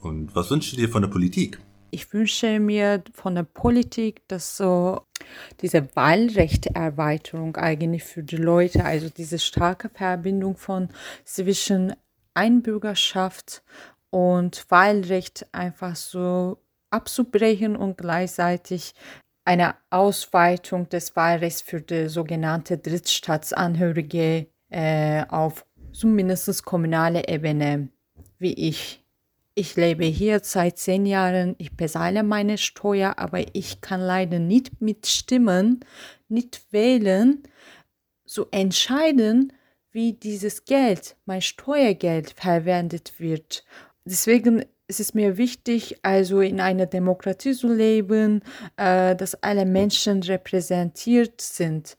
Und was wünschst du dir von der Politik? Ich wünsche mir von der Politik, dass so diese Wahlrechterweiterung eigentlich für die Leute, also diese starke Verbindung von zwischen Einbürgerschaft und Wahlrecht einfach so abzubrechen und gleichzeitig eine Ausweitung des Wahlrechts für die sogenannte Drittstaatsangehörige äh, auf zumindest kommunale Ebene, wie ich. Ich lebe hier seit zehn Jahren, ich bezahle meine Steuer, aber ich kann leider nicht mitstimmen, nicht wählen, so entscheiden, wie dieses Geld, mein Steuergeld verwendet wird. Deswegen ist es mir wichtig, also in einer Demokratie zu leben, äh, dass alle Menschen repräsentiert sind.